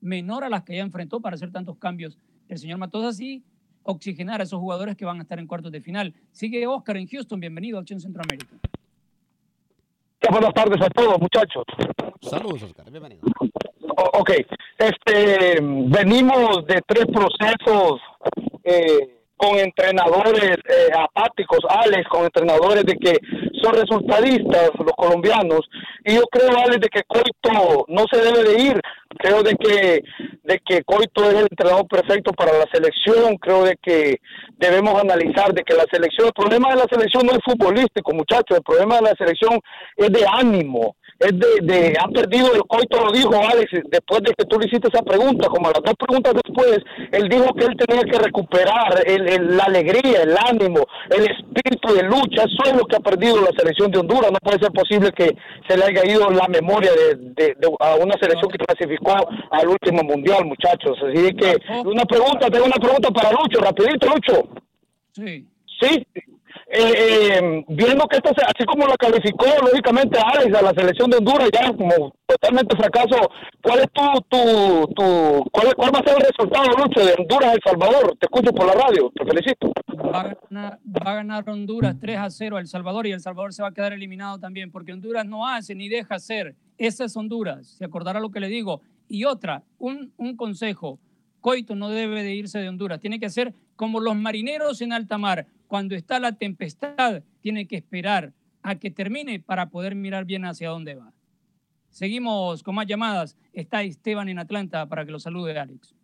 menor a las que ya enfrentó para hacer tantos cambios. El señor Matosa así oxigenar a esos jugadores que van a estar en cuartos de final. Sigue Oscar en Houston, bienvenido a Acción Centroamérica. Buenas tardes a todos, muchachos. Saludos, Oscar, bienvenido. Ok, este, venimos de tres procesos eh, con entrenadores eh, apáticos, Alex, con entrenadores de que son resultadistas los colombianos. Y yo creo, Alex, de que Coito no se debe de ir. Creo de que, de que Coito es el entrenador perfecto para la selección. Creo de que debemos analizar de que la selección, el problema de la selección no es futbolístico, muchachos. El problema de la selección es de ánimo es de, de, ha perdido el coito, lo dijo Alex, después de que tú le hiciste esa pregunta, como las dos preguntas después, él dijo que él tenía que recuperar el, la alegría, el ánimo, el espíritu de lucha, eso es lo que ha perdido la selección de Honduras, no puede ser posible que se le haya ido la memoria de, a una selección que clasificó al último mundial, muchachos, así que una pregunta, tengo una pregunta para Lucho, rapidito Lucho. Sí. Sí, eh, eh, viendo que esto, así como lo calificó lógicamente Alex a la selección de Honduras ya como totalmente fracaso, ¿cuál es tu, tu, tu cuál, cuál va a ser el resultado, Lucho, de Honduras El Salvador? Te escucho por la radio, te felicito. Va a ganar, va a ganar Honduras 3 a 0 a El Salvador y El Salvador se va a quedar eliminado también, porque Honduras no hace ni deja hacer. Esa es Honduras, se acordará lo que le digo. Y otra, un, un consejo, Coito no debe de irse de Honduras, tiene que ser como los marineros en alta mar cuando está la tempestad, tiene que esperar a que termine para poder mirar bien hacia dónde va. Seguimos con más llamadas. Está Esteban en Atlanta para que lo salude Alex.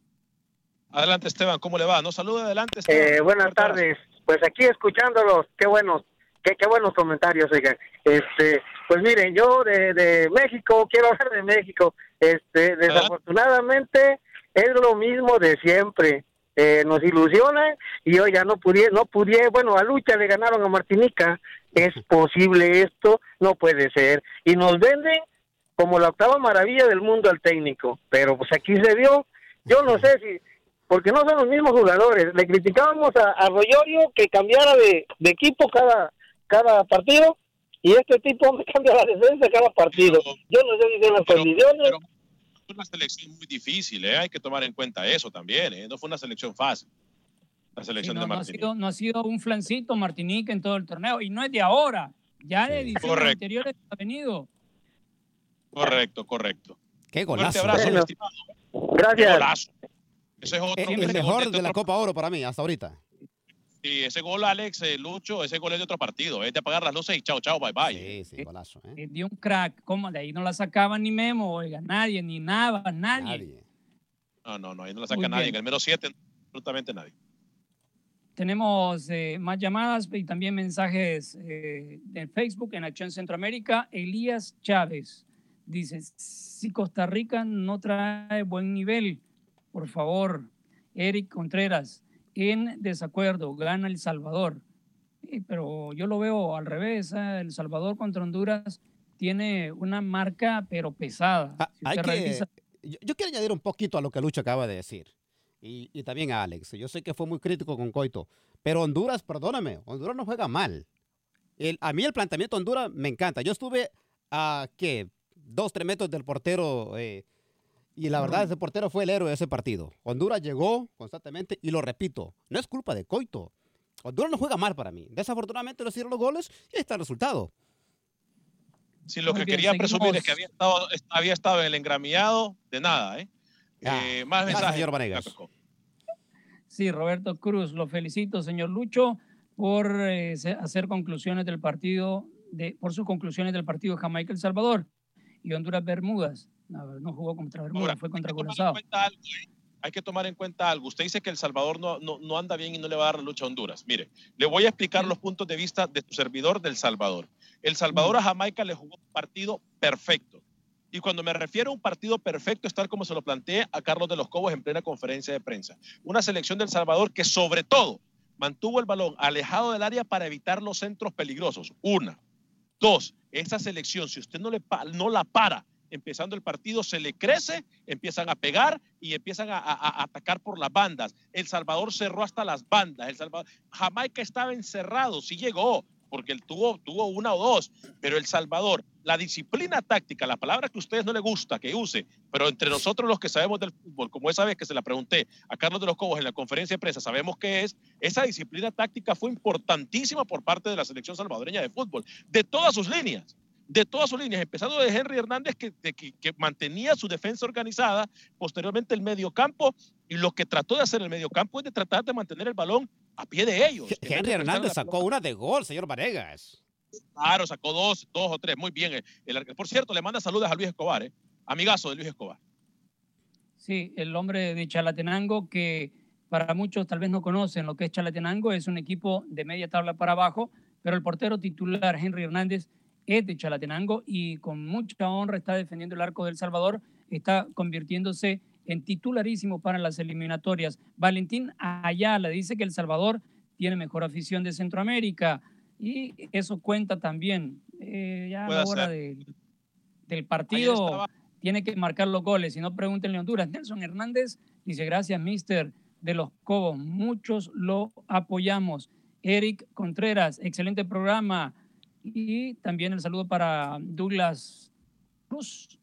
Adelante Esteban, ¿cómo le va? No salude adelante. Eh, buenas tardes. Pues aquí escuchándolos, qué bueno. qué, qué buenos comentarios, oigan. Este, pues miren, yo de, de México, quiero hablar de México. Este, desafortunadamente es lo mismo de siempre. Eh, nos ilusiona y hoy ya no pudiera, no pudiera, bueno, a lucha le ganaron a Martinica. Es posible esto, no puede ser. Y nos venden como la octava maravilla del mundo al técnico. Pero pues aquí se vio, yo no sé si, porque no son los mismos jugadores. Le criticábamos a, a Royorio que cambiara de, de equipo cada, cada partido y este tipo me cambia la defensa cada partido. Yo no sé si son las condiciones. Fue una selección muy difícil, ¿eh? hay que tomar en cuenta eso también. ¿eh? No fue una selección fácil. La selección no, de no ha Martinique. sido, no ha sido un flancito Martinique en todo el torneo y no es de ahora. Ya de ediciones anteriores ha venido. Correcto, correcto. Qué Fuerte golazo. abrazo, Bueno. estimado. Gracias. Golazo. Ese es otro. Eh, El mejor de la otro- Copa Oro para mí, hasta ahorita. Sí, ese gol, Alex, eh, Lucho, ese gol es de otro partido. Es de apagar las luces y chao, chao, bye, bye. Sí, sí, golazo. ¿eh? Eh, dio un crack. ¿Cómo? De ahí no la sacaba ni Memo, oiga, nadie, ni nada, nadie. No, no, no, ahí no la Muy saca nadie. bien. En el menos 7, absolutamente nadie. Tenemos eh, más llamadas y también mensajes eh, de Facebook en Acción Centroamérica. Elías Chávez dice, si Costa Rica no trae buen nivel, por favor, Eric Contreras, en desacuerdo, gana El Salvador. Sí, pero yo lo veo al revés. ¿eh? El Salvador contra Honduras tiene una marca, pero pesada. Si Hay que, revisa- yo, yo quiero añadir un poquito a lo que Lucho acaba de decir. Y, y también a Alex. Yo sé que fue muy crítico con Coito. Pero Honduras, perdóname, Honduras no juega mal. El- a mí el planteamiento de Honduras me encanta. Yo estuve a, ¿qué? Dos, tres metros del portero. eh, y la verdad, ese portero fue el héroe de ese partido. Honduras llegó constantemente y lo repito, no es culpa de Coito. Honduras no juega mal para mí. Desafortunadamente no hicieron los goles y ahí está el resultado. Si lo Muy que bien, quería presumir es que había estado, había estado en el engramillado, de nada, ¿eh? Ah, Eh, más mensajes. señor Vanegas. Sí, Roberto Cruz, lo felicito, señor Lucho, por eh, hacer conclusiones del partido, de, por sus conclusiones del partido Jamaica-El Salvador y Honduras-Bermudas. No, no jugó contra Bermudas, fue contra Curazao. Hay que tomar en cuenta algo. Usted dice que El Salvador no, no, no anda bien y no le va a dar la lucha a Honduras. Mire, le voy a explicar los puntos de vista de su servidor del Salvador. El Salvador a Jamaica le jugó un partido perfecto. Y cuando me refiero a un partido perfecto, es tal como se lo planteé a Carlos de los Cobos en plena conferencia de prensa. Una selección del Salvador que sobre todo mantuvo el balón alejado del área para evitar los centros peligrosos. Una. Dos, esa selección, si usted no, le, no la para empezando el partido, se le crece, empiezan a pegar y empiezan a, atacar por las bandas. El Salvador cerró hasta las bandas. El Salvador, Jamaica estaba encerrado, sí llegó, porque él tuvo, tuvo una o dos, pero El Salvador, la disciplina táctica, la palabra que a ustedes no les gusta que use, pero entre nosotros los que sabemos del fútbol, como esa vez que se la pregunté a Carlos de los Cobos en la conferencia de prensa, sabemos qué es, esa disciplina táctica fue importantísima por parte de la selección salvadoreña de fútbol, de todas sus líneas de todas sus líneas, empezando de Henry Hernández, que, de- que- que mantenía su defensa organizada, posteriormente el mediocampo, y lo que trató de hacer el mediocampo es de tratar de mantener el balón a pie de ellos. Henry Hernández sacó pelota. una de gol, señor Vanegas. Claro, sacó dos, dos o tres, muy bien. El- el arque- por cierto, le manda saludos a Luis Escobar, ¿eh? amigazo de Luis Escobar. Sí, el hombre de Chalatenango que para muchos tal vez no conocen lo que es Chalatenango, es un equipo de media tabla para abajo, pero el portero titular Henry Hernández de Chalatenango y con mucha honra está defendiendo el arco del Salvador, está convirtiéndose en titularísimo para las eliminatorias. Valentín Ayala dice que El Salvador tiene mejor afición de Centroamérica y eso cuenta también. Eh, ya a la hora de- del partido estaba- tiene que marcar los goles, si no pregúntenle a Honduras. Nelson Hernández dice, gracias, mister de los Cobos, muchos lo apoyamos. Eric Contreras, excelente programa. Y también el saludo para Douglas Cruz.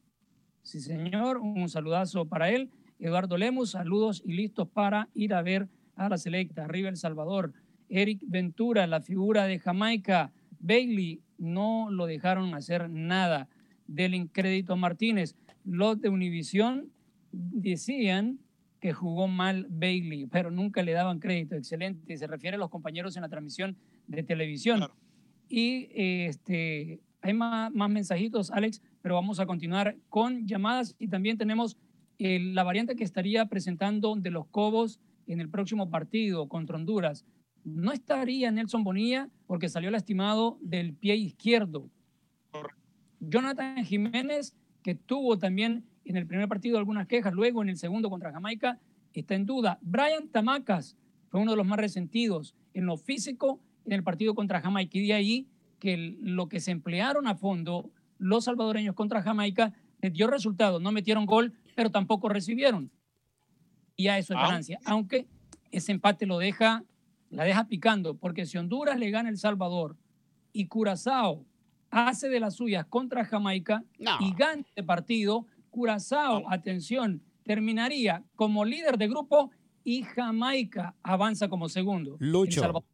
Sí, señor, un saludazo para él. Eduardo Lemus, saludos y listos para ir a ver a la selecta. Arriba El Salvador. Eric Ventura, la figura de Jamaica. Bailey, no lo dejaron hacer nada. Del incrédito Martínez. Los de Univisión decían que jugó mal Bailey, pero nunca le daban crédito. Excelente. Se refiere a los compañeros en la transmisión de televisión. Y este, hay más, más mensajitos, Alex, pero vamos a continuar con llamadas y también tenemos eh, la variante que estaría presentando de los Cobos en el próximo partido contra Honduras. no estaría Nelson Bonilla porque salió lastimado del pie izquierdo. Jonathan Jiménez, que tuvo también en el primer partido algunas quejas, luego en el segundo contra Jamaica, está en duda. Brian Tamacas fue uno de los más resentidos en lo físico en el partido contra Jamaica y de ahí que lo que se emplearon a fondo los salvadoreños contra Jamaica les dio resultado. No metieron gol, pero tampoco recibieron. Y a eso es ganancia. Aunque ese empate lo deja, la deja picando, porque si Honduras le gana El Salvador y Curazao hace de las suyas contra Jamaica y gana este partido, Curazao, atención, terminaría como líder de grupo y Jamaica avanza como segundo. Lucho.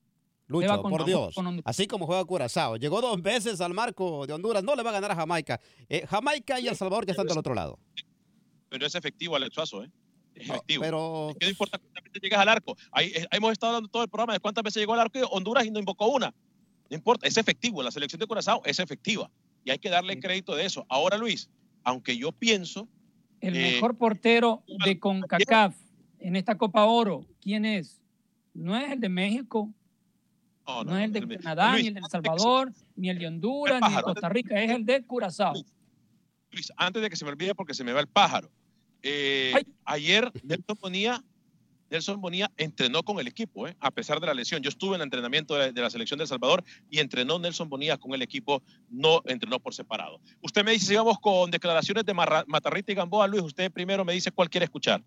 Lucho, por Dios. Así como juega Curazao. Llegó dos veces al marco de Honduras. No le va a ganar a Jamaica. Eh, Jamaica y El Salvador ya están del otro lado. Pero es efectivo, Alex Suazo, ¿eh? Es efectivo. pero... Es que no importa cuántas veces llegas al arco. Ahí, eh, hemos estado hablando todo el programa de cuántas veces llegó al arco Honduras y no invocó una. No importa, es efectivo. La selección de Curazao es efectiva. Y hay que darle crédito de eso. Ahora, Luis, aunque yo pienso... El mejor portero de CONCACAF en esta Copa Oro, ¿quién es? No es el de México, no, es el de Canadá, ni el de El Salvador, ni el de Honduras, ni de Costa Rica, es el de Curazao. Luis, antes de que se me olvide porque se me va el pájaro. Eh, ayer Nelson Bonilla, Nelson Bonilla entrenó con el equipo, eh, a pesar de la lesión. Yo estuve en el entrenamiento de, la selección de El Salvador y entrenó Nelson Bonilla con el equipo, no entrenó por separado. Usted me dice, sigamos con declaraciones de Matarrita y Gamboa. Luis, usted primero me dice cuál quiere escuchar.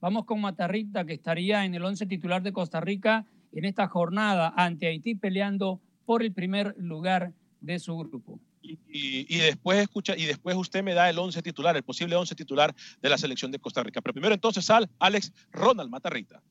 Vamos con Matarrita, que estaría en el 11 titular de Costa Rica en esta jornada ante Haití peleando por el primer lugar de su grupo. Y, después escucha y después usted me da el 11 titular, el posible 11 titular de la selección de Costa Rica. Pero primero entonces al Alex Ronald Matarrita.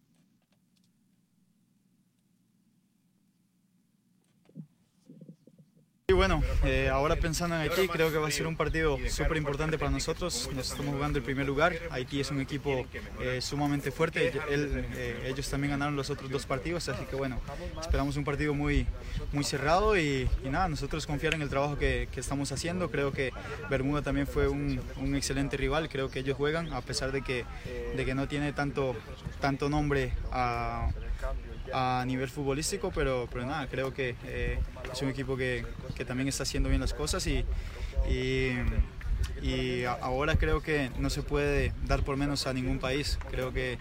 Y bueno, eh, ahora pensando en Haití, creo que va a ser un partido súper importante para nosotros. Nos estamos jugando el primer lugar. Haití es un equipo eh, sumamente fuerte. Eh, ellos también ganaron los otros dos partidos, así que bueno, esperamos un partido muy, muy cerrado y, nada, nosotros confiar en el trabajo que, estamos haciendo. Creo que Bermuda también fue un, excelente rival. Creo que ellos juegan, a pesar de que, de que no tiene tanto, tanto nombre a a nivel futbolístico, pero, pero nada, creo que eh, es un equipo que, que, también está haciendo bien las cosas y, y, ahora creo que no se puede dar por menos a ningún país. Creo que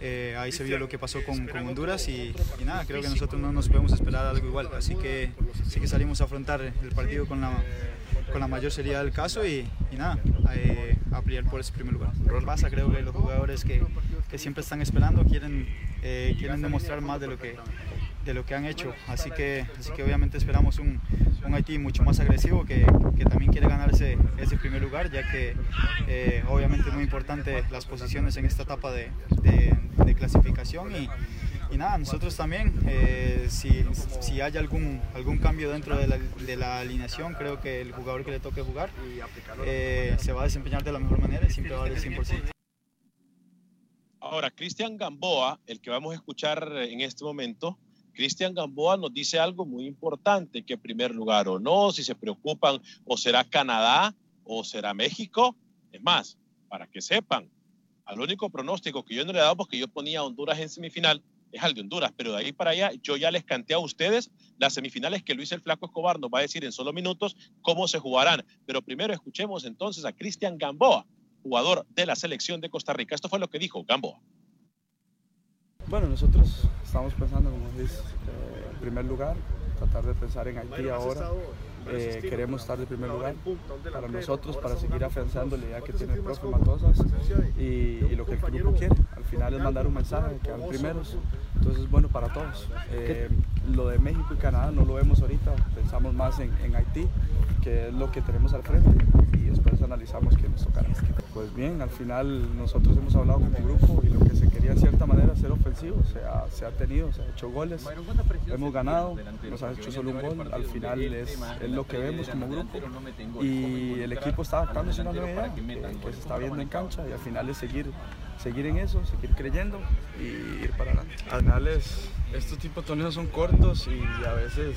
eh, ahí se vio lo que pasó con, con Honduras y, nada, creo que nosotros no nos podemos esperar algo igual. Así que sí que salimos a afrontar el partido con la, con la mayor seriedad del caso y, nada, eh, a pelear por ese primer lugar. Pasa, creo que los jugadores que, que siempre están esperando quieren eh, quieren demostrar más de lo que, de lo que han hecho. Así que, así que obviamente esperamos un, un Haití mucho más agresivo que, que también quiere ganarse ese primer lugar, ya que eh, obviamente es muy importante las posiciones en esta etapa de, de, clasificación y, y, nada, nosotros también, eh, si, si, hay algún, algún cambio dentro de la, de la, alineación, creo que el jugador que le toque jugar se va a desempeñar de la mejor manera y siempre va a dar el 100%. Ahora, Cristian Gamboa, el que vamos a escuchar en este momento, Cristian Gamboa nos dice algo muy importante, que en primer lugar o no, si se preocupan, o será Canadá o será México. Es más, para que sepan, al único pronóstico que yo no le he dado porque yo ponía a Honduras en semifinal es al de Honduras, pero de ahí para allá yo ya les canté a ustedes las semifinales que Luis el Flaco Escobar nos va a decir en solo minutos cómo se jugarán. Pero primero escuchemos entonces a Cristian Gamboa, jugador de la selección de Costa Rica. Esto fue lo que dijo Gamboa. Bueno, nosotros estamos pensando, como dices, eh, en primer lugar, tratar de pensar en Haití ahora. Eh, queremos estar de primer lugar para nosotros, para seguir afianzando la idea que tiene el profe Matosas y, lo que el grupo quiere. Al final es mandar un mensaje, que van primeros. Entonces es bueno para todos. Eh, lo de México y Canadá no lo vemos ahorita, pensamos más en, en Haití, que es lo que tenemos al frente y después analizamos qué nos tocará. Pues bien, al final nosotros hemos hablado como grupo y lo que se quería en cierta manera ser ofensivo, se ha, se ha tenido, se ha hecho goles, hemos ganado, nos ha hecho solo un gol, al final es, es lo que vemos como grupo. y el equipo está adaptándose a una nueva idea que, se está viendo en cancha y al final es seguir, seguir en eso, seguir creyendo y ir para adelante. Al final estos tipos de torneos son cortos y a veces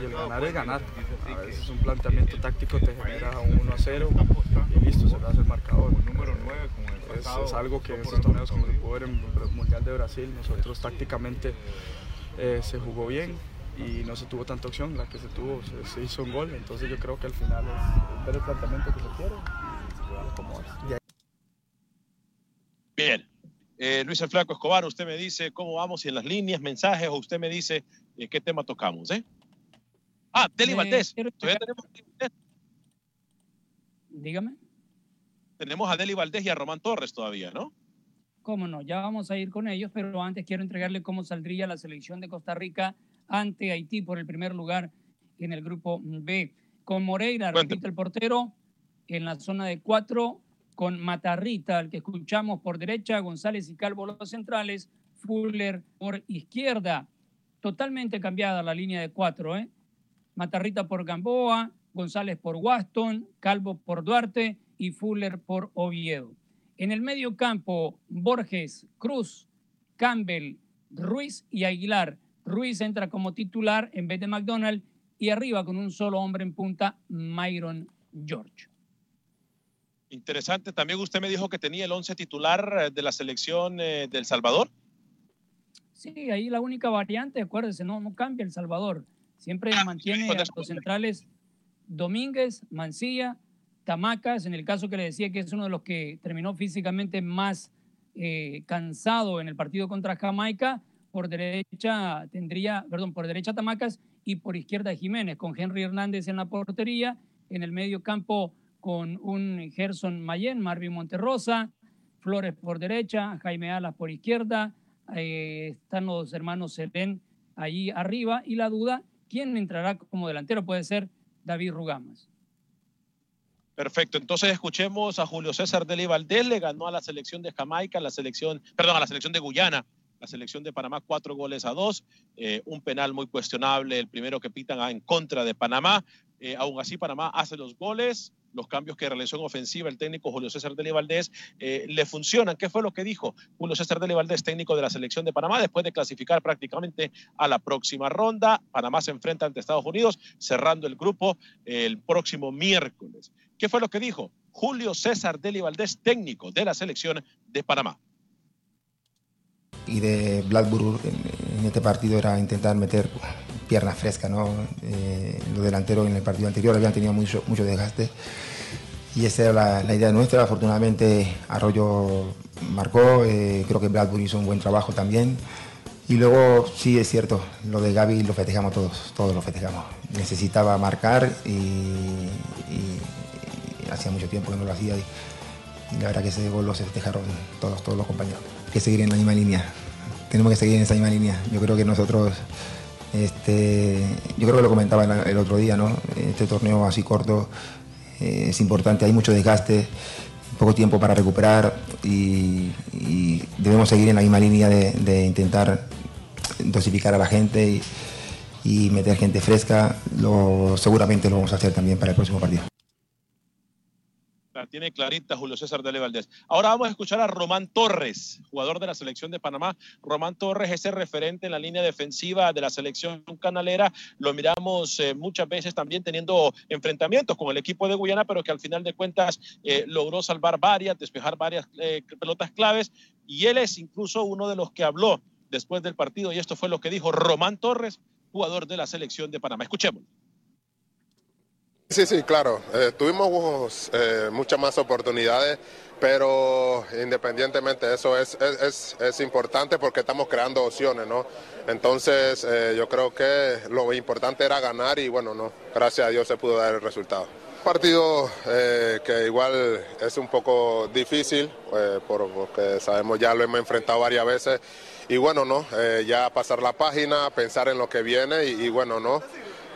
y el ganar es ganar. A veces un planteamiento táctico te genera un 1 a 0 y listo, se le hace el marcador. Número 9, es, es, algo que en estos torneos, como el poder en el Mundial de Brasil, nosotros tácticamente eh, se jugó bien y no se tuvo tanta opción, la que se tuvo se, hizo un gol, entonces yo creo que al final es ver el planteamiento que se quiere y como es. Bien, eh, Luis el Flaco Escobar, usted me dice cómo vamos y en las líneas, mensajes, o usted me dice eh, qué tema tocamos, ¿eh? Ah, Deli Valdés. Todavía tenemos Dígame. Tenemos a Deli Valdés y a Román Torres todavía, ¿no? Cómo no, ya vamos a ir con ellos, pero antes quiero entregarle cómo saldría la selección de Costa Rica ante Haití por el primer lugar en el grupo B. Con Moreira, repite el portero, en la zona de cuatro, con Matarrita, el que escuchamos por derecha, González y Calvo los centrales, Fuller por izquierda. Totalmente cambiada la línea de cuatro, ¿eh? Matarrita por Gamboa, González por Waston, Calvo por Duarte y Fuller por Oviedo. En el medio campo, Borges, Cruz, Campbell, Ruiz y Aguilar. Ruiz entra como titular en vez de McDonald y arriba con un solo hombre en punta, Myron George. Interesante. También usted me dijo que tenía el 11 titular eh, de la selección eh, del Salvador. Sí, ahí la única variante, acuérdese, no, no cambia El Salvador. Siempre ah, mantiene a los centrales Domínguez, Mancilla, Tamacas, en el caso que le decía que es uno de los que terminó físicamente más eh, cansado en el partido contra Jamaica, por derecha tendría, perdón, por derecha Tamacas y por izquierda Jiménez, con Henry Hernández en la portería, en el medio campo con un Gerson Mayen, Marvin Monterrosa, Flores por derecha, Jaime Alas por izquierda, eh, están los hermanos Serén ahí arriba y la duda, ¿quién entrará como delantero? Puede ser David Rugamas. Perfecto, entonces escuchemos a Julio César Deli Valdés, le ganó a la selección de Jamaica, la selección, perdón, a la selección de Guyana, la selección de Panamá cuatro goles a dos, eh, un penal muy cuestionable, el primero que pitan en contra de Panamá, eh, aún así Panamá hace los goles, los cambios que realizó en ofensiva el técnico Julio César Deli Valdés eh, le funcionan. ¿Qué fue lo que dijo Julio César Deli Valdés, técnico de la selección de Panamá, después de clasificar prácticamente a la próxima ronda? Panamá se enfrenta ante Estados Unidos, cerrando el grupo el próximo miércoles. ¿Qué fue lo que dijo Julio César Deli Valdés, técnico de la selección de Panamá? Y de Blackburn en este partido era intentar meter pierna fresca, ¿no? Eh, los delanteros en el partido anterior habían tenido mucho, mucho desgaste y esa era la, idea nuestra. Afortunadamente Arroyo marcó, eh, creo que Bradbury hizo un buen trabajo también. Y luego sí es cierto, lo de Gaby lo festejamos todos, todos lo festejamos. Necesitaba marcar y, hacía mucho tiempo que no lo hacía y, la verdad que ese gol lo festejaron todos, todos los compañeros. Hay que seguir en la misma línea, tenemos que seguir en esa misma línea. Yo creo que nosotros este, yo creo que lo comentaba el otro día, ¿no? Este torneo así corto eh, es importante, hay mucho desgaste, poco tiempo para recuperar y, debemos seguir en la misma línea de, intentar dosificar a la gente y, meter gente fresca. Lo, seguramente lo vamos a hacer también para el próximo partido tiene clarita Julio César de Valdés. Ahora vamos a escuchar a Román Torres, jugador de la selección de Panamá. Román Torres, ese referente en la línea defensiva de la selección canalera. Lo miramos eh, muchas veces también teniendo enfrentamientos con el equipo de Guyana, pero que al final de cuentas eh, logró salvar varias, despejar varias eh, pelotas claves. Y él es incluso uno de los que habló después del partido. Y esto fue lo que dijo Román Torres, jugador de la selección de Panamá. Escuchémoslo. Sí, sí, claro. Eh, tuvimos eh, muchas más oportunidades, pero independientemente de eso es, es, es, importante porque estamos creando opciones, ¿no? Entonces eh, yo creo que lo importante era ganar y bueno, no, gracias a Dios se pudo dar el resultado. Partido que igual es un poco difícil, porque sabemos ya lo hemos enfrentado varias veces y bueno, no, ya pasar la página, pensar en lo que viene y bueno, no.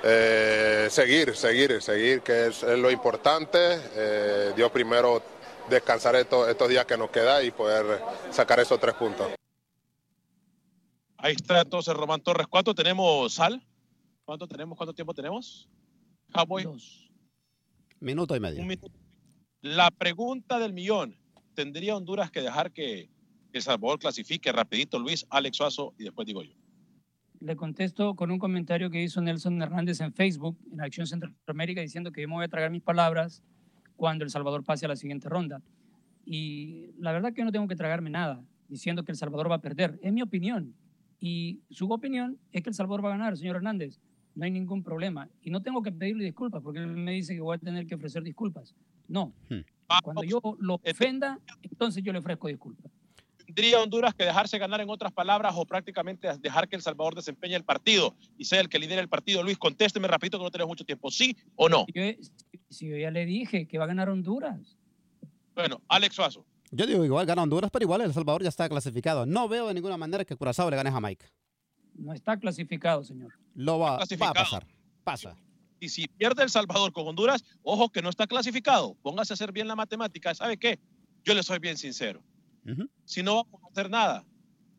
Eh, seguir, seguir, seguir, que es, lo importante. Eh, Dios primero descansar estos, estos días que nos queda y poder sacar esos tres puntos. Ahí está entonces Román Torres. ¿Cuánto tenemos, Sal? ¿Cuánto tenemos? ¿Cuánto tiempo tenemos? Cowboy. Dos. Minuto y medio. La pregunta del millón. ¿Tendría Honduras que dejar que El Salvador clasifique rapidito Luis, Alex Suazo y después digo yo? Le contesto con un comentario que hizo Nelson Hernández en Facebook, en Acción Centroamérica, diciendo que yo me voy a tragar mis palabras cuando El Salvador pase a la siguiente ronda. Y la verdad que yo no tengo que tragarme nada diciendo que El Salvador va a perder. Es mi opinión. Y su opinión es que El Salvador va a ganar, señor Hernández. No hay ningún problema. Y no tengo que pedirle disculpas porque él me dice que voy a tener que ofrecer disculpas. No. Hmm. Cuando yo lo ofenda, entonces yo le ofrezco disculpas. ¿Tendría Honduras que dejarse ganar en otras palabras o prácticamente dejar que El Salvador desempeñe el partido y sea el que lidere el partido? Luis, contésteme rapidito que no tenemos mucho tiempo. ¿Sí o no? Si yo, si yo ya le dije que va a ganar Honduras. Bueno, Alex Suazo. Yo digo igual gana Honduras, pero igual El Salvador ya está clasificado. No veo de ninguna manera que Curazao le gane a Jamaica. No está clasificado, señor. Lo va, va a pasar. Pasa. Y si pierde El Salvador con Honduras, ojo que no está clasificado. Póngase a hacer bien la matemática. ¿Sabe qué? Yo le soy bien sincero. Si no vamos a hacer nada,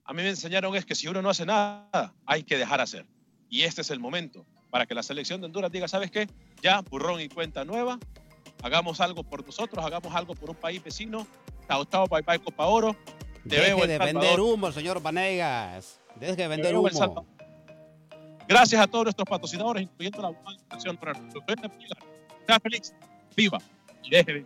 a mí me enseñaron es que si uno no hace nada, hay que dejar hacer. Y este es el momento para que la selección de Honduras diga, ¿sabes qué? Ya, burrón y cuenta nueva, hagamos algo por nosotros, hagamos algo por un país vecino. Chao, chao, bye bye, Copa Oro. Te Deje de vender humo, señor Vanegas. Deje de vender humo. Gracias a todos nuestros patrocinadores, incluyendo la para Sea feliz, viva y deje